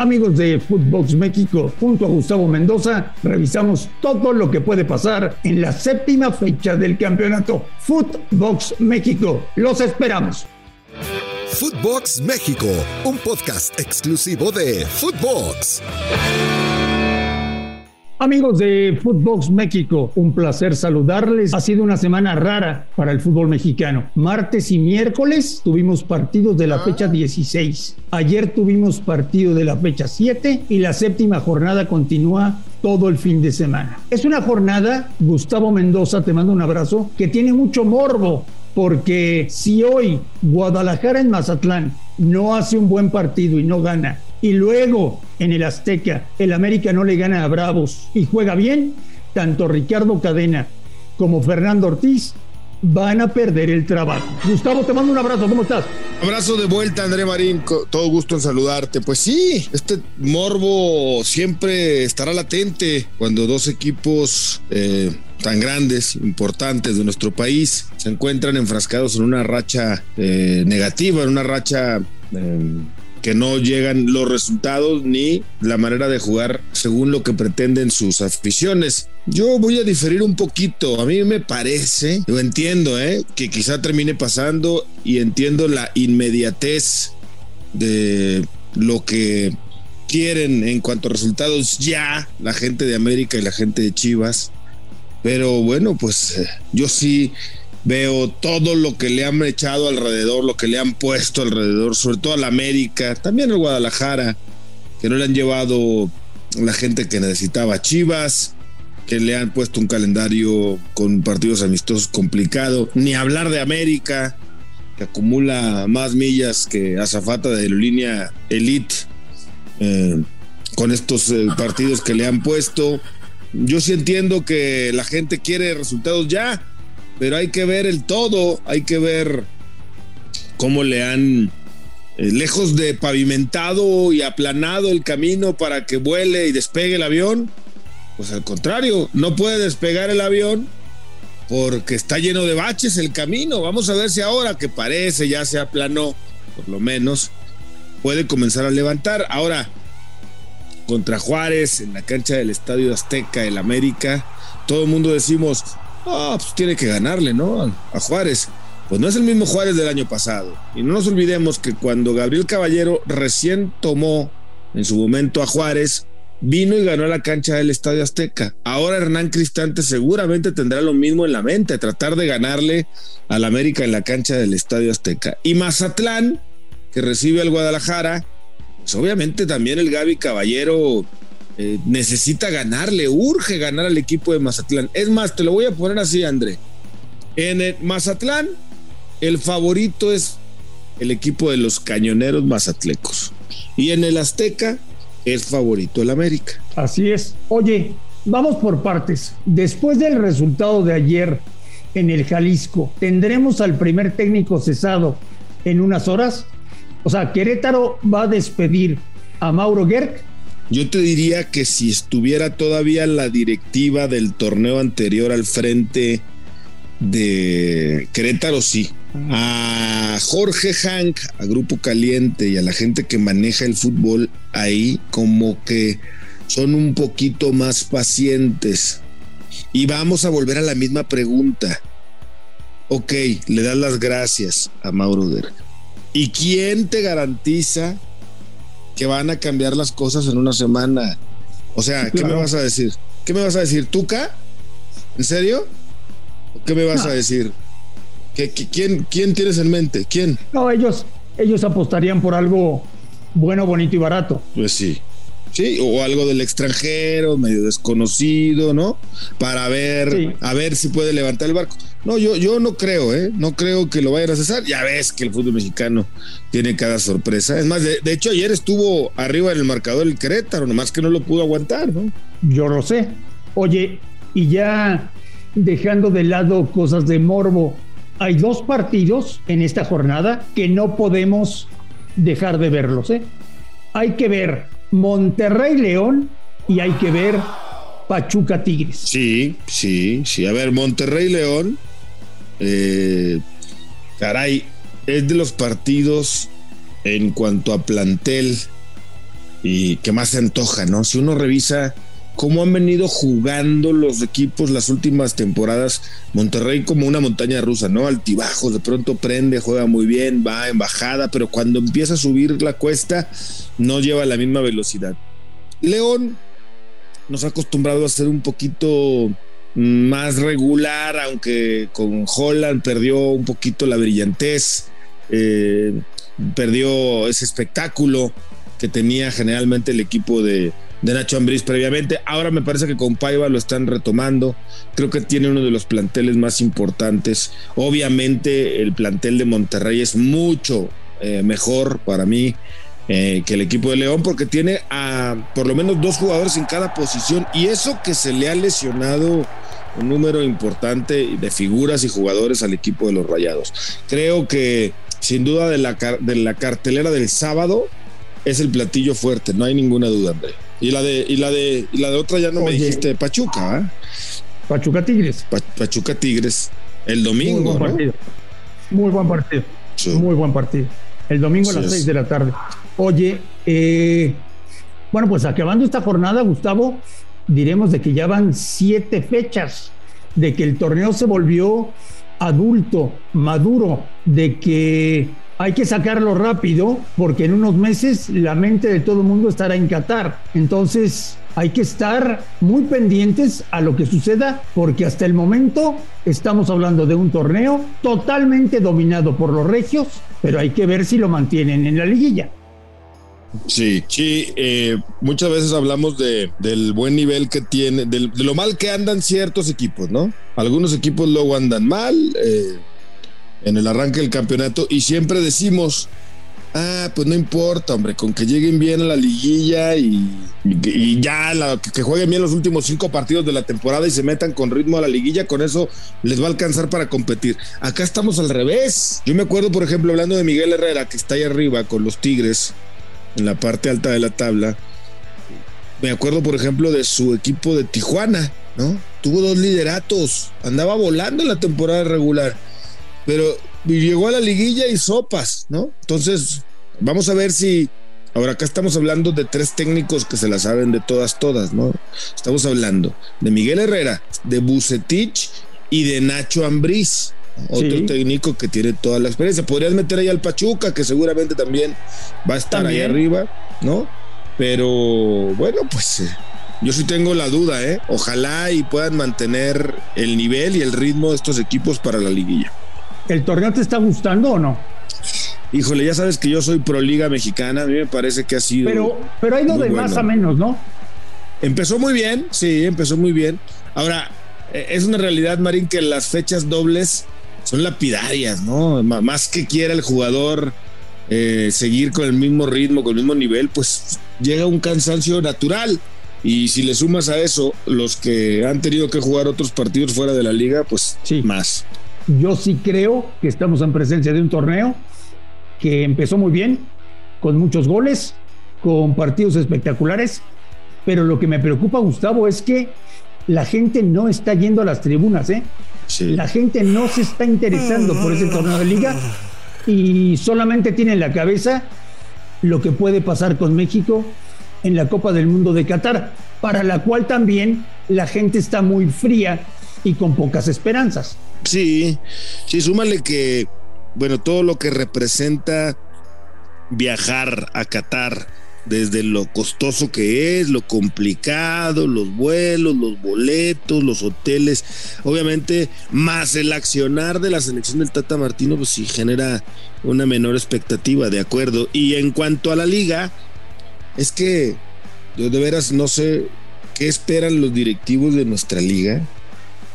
Amigos de Footbox México, junto a Gustavo Mendoza, revisamos todo lo que puede pasar en la séptima fecha del campeonato. Footbox México, los esperamos. Footbox México, un podcast exclusivo de Footbox. Amigos de Footbox México, un placer saludarles. Ha sido una semana rara para el fútbol mexicano. Martes y miércoles tuvimos partidos de la fecha 16. Ayer tuvimos partido de la fecha 7 y la séptima jornada continúa todo el fin de semana. Es una jornada, Gustavo Mendoza, te mando un abrazo, que tiene mucho morbo, porque si hoy Guadalajara en Mazatlán no hace un buen partido y no gana, y luego en el Azteca el América no le gana a Bravos y juega bien, tanto Ricardo Cadena como Fernando Ortiz van a perder el trabajo. Gustavo, te mando un abrazo, ¿cómo estás? Abrazo de vuelta, André Marín, todo gusto en saludarte. Pues sí, este morbo siempre estará latente cuando dos equipos eh, tan grandes, importantes de nuestro país, se encuentran enfrascados en una racha eh, negativa, en una racha... Eh, que no llegan los resultados ni la manera de jugar según lo que pretenden sus aficiones. Yo voy a diferir un poquito. A mí me parece, yo entiendo, ¿eh? que quizá termine pasando y entiendo la inmediatez de lo que quieren en cuanto a resultados ya la gente de América y la gente de Chivas. Pero bueno, pues eh, yo sí veo todo lo que le han echado alrededor, lo que le han puesto alrededor, sobre todo a la América, también al Guadalajara, que no le han llevado la gente que necesitaba Chivas, que le han puesto un calendario con partidos amistosos complicado, ni hablar de América, que acumula más millas que azafata de aerolínea Elite, eh, con estos eh, partidos que le han puesto. Yo sí entiendo que la gente quiere resultados ya, pero hay que ver el todo, hay que ver cómo le han, eh, lejos de pavimentado y aplanado el camino para que vuele y despegue el avión, pues al contrario, no puede despegar el avión porque está lleno de baches el camino. Vamos a ver si ahora que parece ya se aplanó, por lo menos, puede comenzar a levantar. Ahora, contra Juárez, en la cancha del Estadio Azteca, el América, todo el mundo decimos, Ah, pues tiene que ganarle, ¿no? A Juárez. Pues no es el mismo Juárez del año pasado. Y no nos olvidemos que cuando Gabriel Caballero recién tomó en su momento a Juárez, vino y ganó la cancha del Estadio Azteca. Ahora Hernán Cristante seguramente tendrá lo mismo en la mente, tratar de ganarle al América en la cancha del Estadio Azteca. Y Mazatlán, que recibe al Guadalajara, pues obviamente también el Gaby Caballero eh, necesita ganar, le urge ganar al equipo de Mazatlán. Es más, te lo voy a poner así, André. En el Mazatlán, el favorito es el equipo de los cañoneros mazatlecos. Y en el Azteca es favorito el América. Así es. Oye, vamos por partes. Después del resultado de ayer en el Jalisco, ¿tendremos al primer técnico cesado en unas horas? O sea, Querétaro va a despedir a Mauro Gerg yo te diría que si estuviera todavía la directiva del torneo anterior al frente de Querétaro, sí. A Jorge Hank, a Grupo Caliente y a la gente que maneja el fútbol ahí, como que son un poquito más pacientes. Y vamos a volver a la misma pregunta. Ok, le das las gracias a Mauro Derg. ¿Y quién te garantiza que van a cambiar las cosas en una semana. O sea, ¿qué me vas a decir? ¿Qué me vas a decir? ¿Tuca? ¿En serio? ¿Qué me vas a decir? ¿Qué, quién, ¿Quién tienes en mente? ¿Quién? No, ellos, ellos apostarían por algo bueno, bonito y barato. Pues sí. Sí, o algo del extranjero, medio desconocido, ¿no? Para ver, a ver si puede levantar el barco. No, yo, yo no creo, ¿eh? No creo que lo vayan a cesar. Ya ves que el fútbol mexicano tiene cada sorpresa. Es más, de, hecho, ayer estuvo arriba en el marcador el Querétaro, nomás que no lo pudo aguantar, ¿no? Yo lo sé. Oye, y ya dejando de lado cosas de morbo, hay dos partidos en esta jornada que no podemos dejar de verlos, ¿eh? Hay que ver Monterrey León y hay que ver Pachuca Tigres. Sí, sí, sí. A ver, Monterrey León eh, caray, es de los partidos en cuanto a plantel y que más se antoja, ¿no? Si uno revisa cómo han venido jugando los equipos las últimas temporadas, Monterrey como una montaña rusa, ¿no? Altibajos, de pronto prende, juega muy bien, va en bajada, pero cuando empieza a subir la cuesta no lleva la misma velocidad. León nos ha acostumbrado a ser un poquito más regular, aunque con Holland perdió un poquito la brillantez, eh, perdió ese espectáculo que tenía generalmente el equipo de, Nacho Ambriz previamente. Ahora me parece que con Paiva lo están retomando. Creo que tiene uno de los planteles más importantes. Obviamente el plantel de Monterrey es mucho eh, mejor para mí eh, que el equipo de León porque tiene a por lo menos dos jugadores en cada posición y eso que se le ha lesionado un número importante de figuras y jugadores al equipo de los Rayados. Creo que sin duda de la, de la cartelera del sábado es el platillo fuerte, no hay ninguna duda, André. Y la de, y la de, y la de otra ya no me dijiste Pachuca, ¿eh? Pachuca Tigres. Pachuca Tigres. El domingo. Muy buen partido. Muy buen partido. Muy buen partido. El domingo a las seis de la tarde. Oye, eh, bueno, pues acabando esta jornada, Gustavo, diremos de que ya van siete fechas, de que el torneo se volvió adulto, maduro, de que hay que sacarlo rápido porque en unos meses la mente de todo el mundo estará en Qatar. Entonces hay que estar muy pendientes a lo que suceda porque hasta el momento estamos hablando de un torneo totalmente dominado por los regios, pero hay que ver si lo mantienen en la liguilla. Sí, sí, eh, muchas veces hablamos de, del buen nivel que tiene, de, lo mal que andan ciertos equipos, ¿no? Algunos equipos luego andan mal eh, en el arranque del campeonato y siempre decimos, ah, pues no importa, hombre, con que lleguen bien a la liguilla y, ya que jueguen bien los últimos cinco partidos de la temporada y se metan con ritmo a la liguilla, con eso les va a alcanzar para competir. Acá estamos al revés. Yo me acuerdo, por ejemplo, hablando de Miguel Herrera, que está ahí arriba con los Tigres en la parte alta de la tabla. Me acuerdo, por ejemplo, de su equipo de Tijuana, ¿no? Tuvo dos lideratos, andaba volando en la temporada regular, pero llegó a la liguilla y sopas, ¿no? Entonces, vamos a ver si. Ahora acá estamos hablando de tres técnicos que se la saben de todas, todas, ¿no? Estamos hablando de Miguel Herrera, de Bucetich y de Nacho Ambriz otro técnico que tiene toda la experiencia. Podrías meter ahí al Pachuca, que seguramente también va a estar ahí arriba, ¿no? Pero bueno, pues eh, yo sí tengo la duda, ¿eh? Ojalá y puedan mantener el nivel y el ritmo de estos equipos para la liguilla. ¿El torneo te está gustando o no? Híjole, ya sabes que yo soy pro liga mexicana, a mí me parece que ha sido. Pero, pero ha ido de más a menos, ¿no? Empezó muy bien, sí, empezó muy bien. Ahora, eh, es una realidad, Marín, que las fechas dobles son lapidarias, ¿no? Más que quiera el jugador eh, seguir con el mismo ritmo, con el mismo nivel, pues llega un cansancio natural. Y si le sumas a eso los que han tenido que jugar otros partidos fuera de la liga, pues sí. más. Yo sí creo que estamos en presencia de un torneo que empezó muy bien, con muchos goles, con partidos espectaculares, pero lo que me preocupa, Gustavo, es que la gente no está yendo a las tribunas, ¿eh? La gente no se está interesando por ese torneo de liga y solamente tiene en la cabeza lo que puede pasar con México en la Copa del Mundo de Qatar, para la cual también la gente está muy fría y con pocas esperanzas. Sí, sí, súmale que, bueno, todo lo que representa viajar a Qatar, desde lo costoso que es, lo complicado, los vuelos, los boletos, los hoteles, obviamente, más el accionar de la selección del Tata Martino, pues sí genera una menor expectativa, de acuerdo. Y en cuanto a la liga, es que yo de veras no sé qué esperan los directivos de nuestra liga.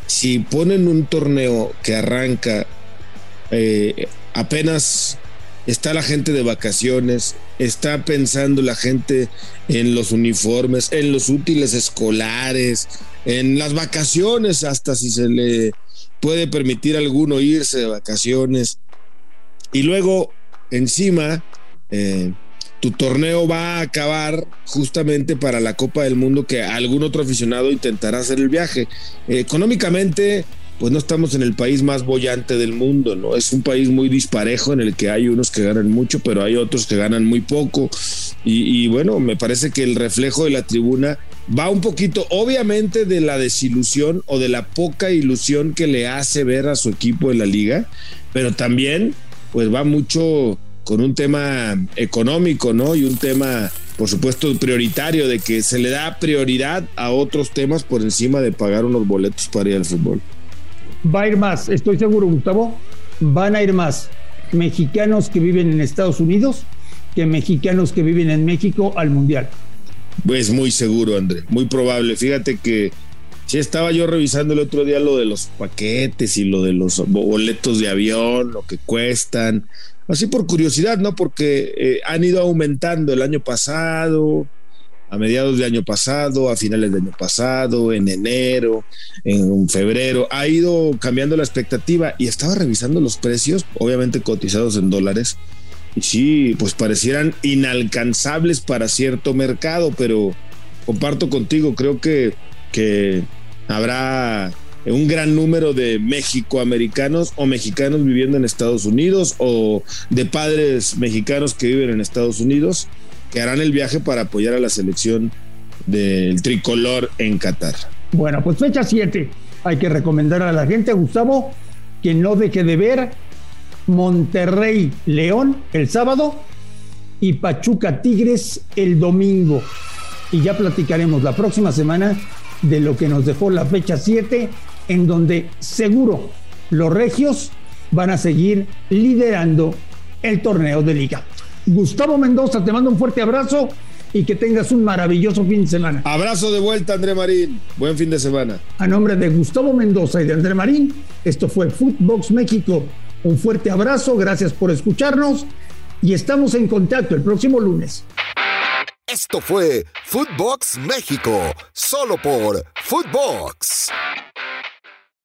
Si ponen un torneo que arranca eh, apenas está la gente de vacaciones, está pensando la gente en los uniformes, en los útiles escolares, en las vacaciones, hasta si se le puede permitir a alguno irse de vacaciones. Y luego, encima, eh, tu torneo va a acabar justamente para la Copa del Mundo que algún otro aficionado intentará hacer el viaje. económicamente pues no estamos en el país más bollante del mundo, ¿no? Es un país muy disparejo en el que hay unos que ganan mucho, pero hay otros que ganan muy poco. Y, bueno, me parece que el reflejo de la tribuna va un poquito, obviamente, de la desilusión o de la poca ilusión que le hace ver a su equipo en la liga, pero también, pues va mucho con un tema económico, ¿no? Y un tema, por supuesto, prioritario, de que se le da prioridad a otros temas por encima de pagar unos boletos para ir al fútbol va a ir más, estoy seguro, Gustavo, van a ir más mexicanos que viven en Estados Unidos que mexicanos que viven en México al Mundial. Pues muy seguro, André, muy probable. Fíjate que sí estaba yo revisando el otro día lo de los paquetes y lo de los boletos de avión, lo que cuestan. Así por curiosidad, ¿no? Porque eh, han ido aumentando el año pasado, a mediados de año pasado, a finales de año pasado, en enero, en febrero, ha ido cambiando la expectativa y estaba revisando los precios, obviamente cotizados en dólares, y sí, pues parecieran inalcanzables para cierto mercado, pero comparto contigo, creo que, que habrá un gran número de mexicoamericanos o mexicanos viviendo en Estados Unidos o de padres mexicanos que viven en Estados Unidos que harán el viaje para apoyar a la selección del tricolor en Qatar. Bueno, pues fecha 7. Hay que recomendar a la gente, Gustavo, que no deje de ver Monterrey León el sábado y Pachuca Tigres el domingo. Y ya platicaremos la próxima semana de lo que nos dejó la fecha 7, en donde seguro los regios van a seguir liderando el torneo de liga. Gustavo Mendoza, te mando un fuerte abrazo y que tengas un maravilloso fin de semana. Abrazo de vuelta, André Marín. Buen fin de semana. A nombre de Gustavo Mendoza y de André Marín, esto fue Footbox México. Un fuerte abrazo, gracias por escucharnos y estamos en contacto el próximo lunes. Esto fue Footbox México, solo por Footbox.